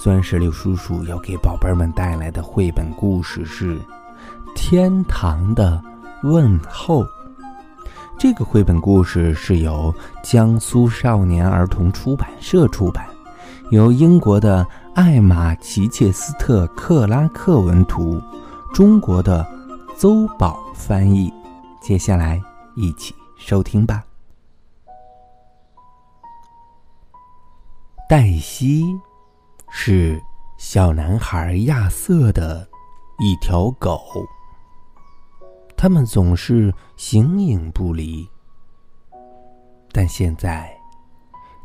酸石榴叔叔要给宝贝们带来的绘本故事是《天堂的问候》。这个绘本故事是由江苏少年儿童出版社出版，由英国的艾玛·齐切斯特·克拉克文图，中国的邹宝翻译。接下来一起收听吧。黛西是小男孩亚瑟的一条狗。他们总是形影不离。但现在，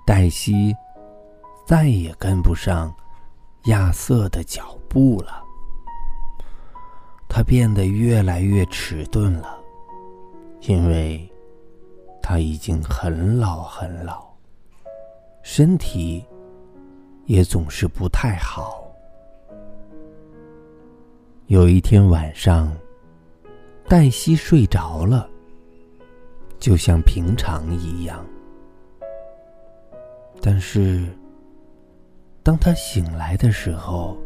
黛西再也跟不上亚瑟的脚步了。他变得越来越迟钝了，因为他已经很老很老，身体。也总是不太好。有一天晚上，黛西睡着了，就像平常一样。但是，当他醒来的时候，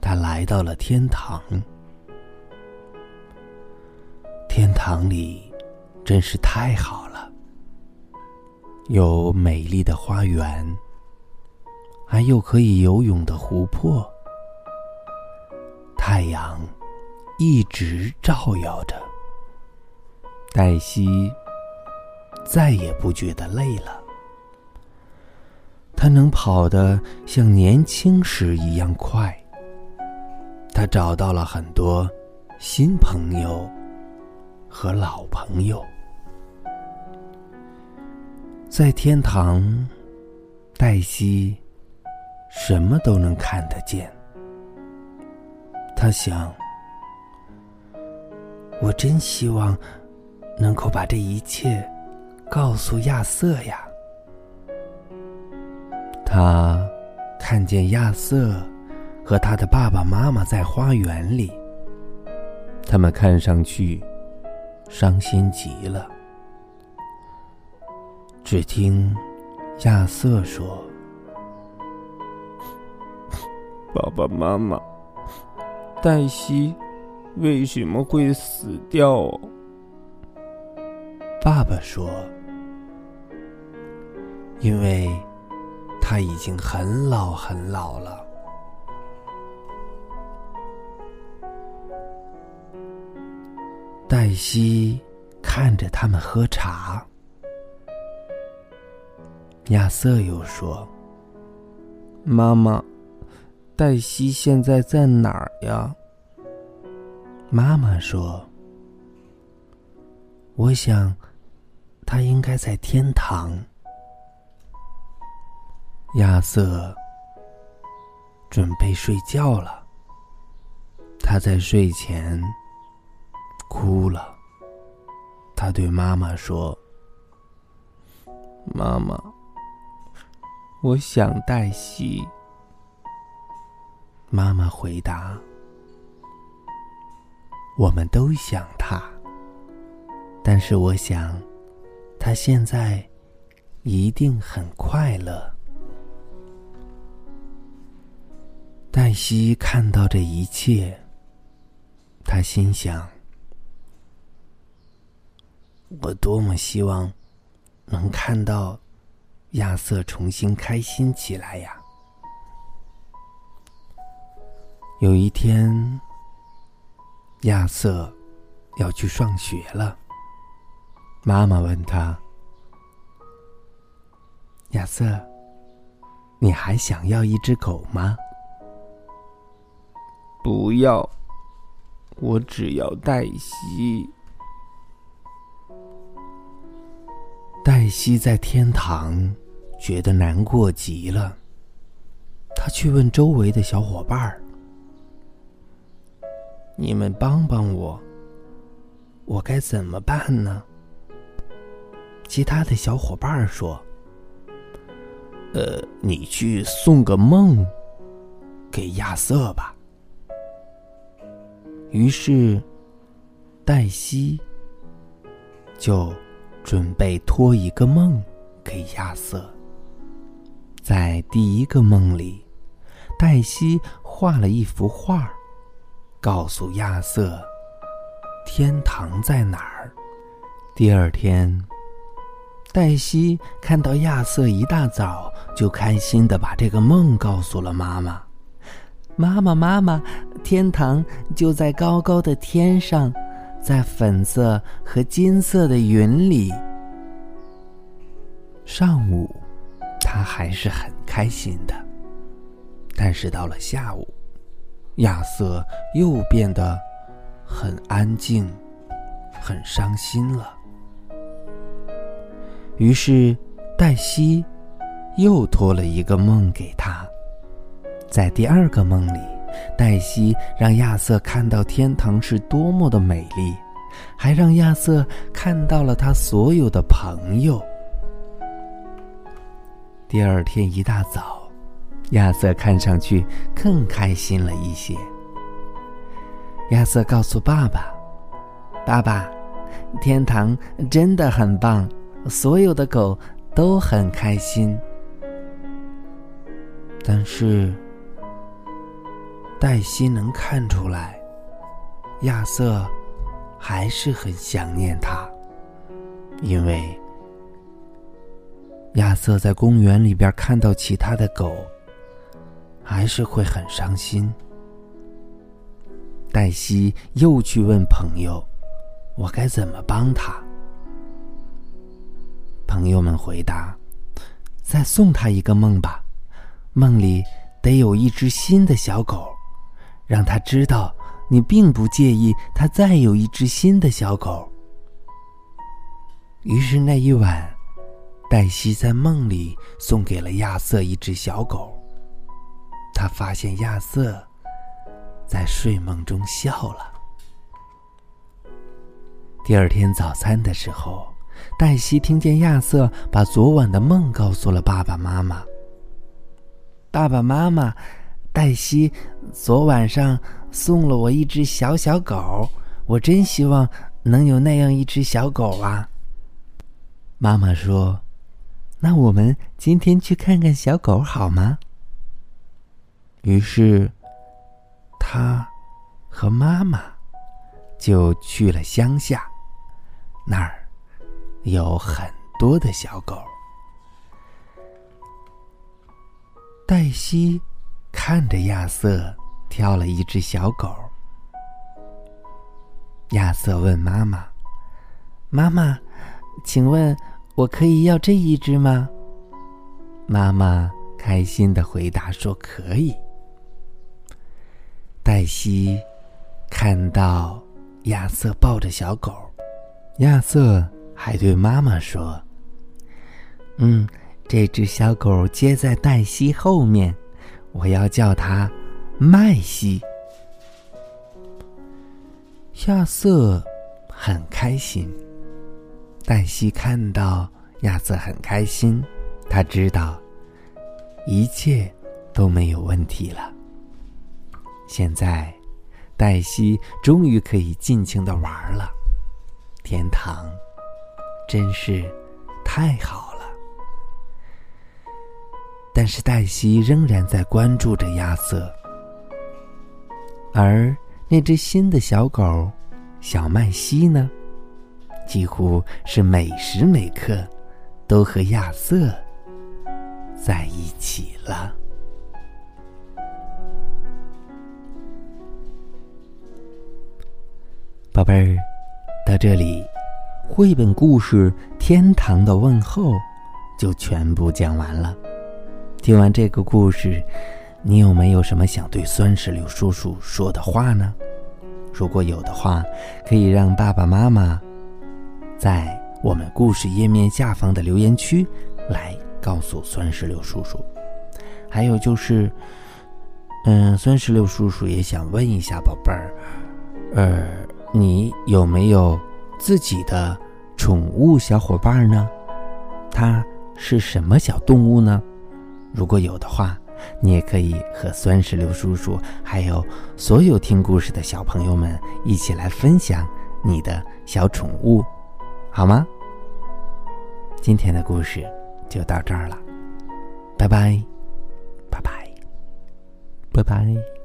他来到了天堂。天堂里真是太好了，有美丽的花园。还有可以游泳的湖泊，太阳一直照耀着，黛西再也不觉得累了。她能跑得像年轻时一样快。她找到了很多新朋友和老朋友，在天堂，黛西。什么都能看得见。他想，我真希望能够把这一切告诉亚瑟呀。他看见亚瑟和他的爸爸妈妈在花园里，他们看上去伤心极了。只听亚瑟说。爸爸妈妈，黛西为什么会死掉？爸爸说：“因为他已经很老很老了。”黛西看着他们喝茶。亚瑟又说：“妈妈。”黛西现在在哪儿呀？妈妈说：“我想，她应该在天堂。”亚瑟准备睡觉了。他在睡前哭了。他对妈妈说：“妈妈，我想黛西。”妈妈回答：“我们都想他，但是我想，他现在一定很快乐。”黛西看到这一切，他心想：“我多么希望能看到亚瑟重新开心起来呀！”有一天，亚瑟要去上学了。妈妈问他：“亚瑟，你还想要一只狗吗？”“不要，我只要黛西。”黛西在天堂觉得难过极了。他去问周围的小伙伴儿：“你们帮帮我，我该怎么办呢？”其他的小伙伴说：“呃，你去送个梦给亚瑟吧。”于是，黛西就准备托一个梦给亚瑟。在第一个梦里，黛西画了一幅画，告诉亚瑟天堂在哪儿。第二天，黛西看到亚瑟一大早就开心的把这个梦告诉了妈妈。妈妈，妈妈，天堂就在高高的天上，在粉色和金色的云里。上午。他还是很开心的，但是到了下午，亚瑟又变得很安静，很伤心了。于是，黛西又托了一个梦给他。在第二个梦里，黛西让亚瑟看到天堂是多么的美丽，还让亚瑟看到了他所有的朋友。第二天一大早，亚瑟看上去更开心了一些。亚瑟告诉爸爸：“爸爸，天堂真的很棒，所有的狗都很开心。”但是，黛西能看出来，亚瑟还是很想念他，因为。亚瑟在公园里边看到其他的狗，还是会很伤心。黛西又去问朋友：“我该怎么帮他？”朋友们回答：“再送他一个梦吧，梦里得有一只新的小狗，让他知道你并不介意他再有一只新的小狗。”于是那一晚。黛西在梦里送给了亚瑟一只小狗。他发现亚瑟在睡梦中笑了。第二天早餐的时候，黛西听见亚瑟把昨晚的梦告诉了爸爸妈妈。爸爸妈妈，黛西昨晚上送了我一只小小狗，我真希望能有那样一只小狗啊。妈妈说。那我们今天去看看小狗好吗？于是，他和妈妈就去了乡下，那儿有很多的小狗。黛西看着亚瑟挑了一只小狗。亚瑟问妈妈：“妈妈，请问？”我可以要这一只吗？妈妈开心的回答说：“可以。”黛西看到亚瑟抱着小狗，亚瑟还对妈妈说：“嗯，这只小狗接在黛西后面，我要叫它麦西。”亚瑟很开心。黛西看到亚瑟很开心，他知道一切都没有问题了。现在，黛西终于可以尽情的玩了，天堂真是太好了。但是黛西仍然在关注着亚瑟，而那只新的小狗小麦西呢？几乎是每时每刻都和亚瑟在一起了。宝贝儿，到这里，绘本故事《天堂的问候》就全部讲完了。听完这个故事，你有没有什么想对酸石榴叔叔说的话呢？如果有的话，可以让爸爸妈妈。在我们故事页面下方的留言区，来告诉酸石榴叔叔。还有就是，嗯，酸石榴叔叔也想问一下宝贝儿，呃，你有没有自己的宠物小伙伴呢？它是什么小动物呢？如果有的话，你也可以和酸石榴叔叔还有所有听故事的小朋友们一起来分享你的小宠物，好吗？今天的故事就到这儿了，拜拜，拜拜，拜拜。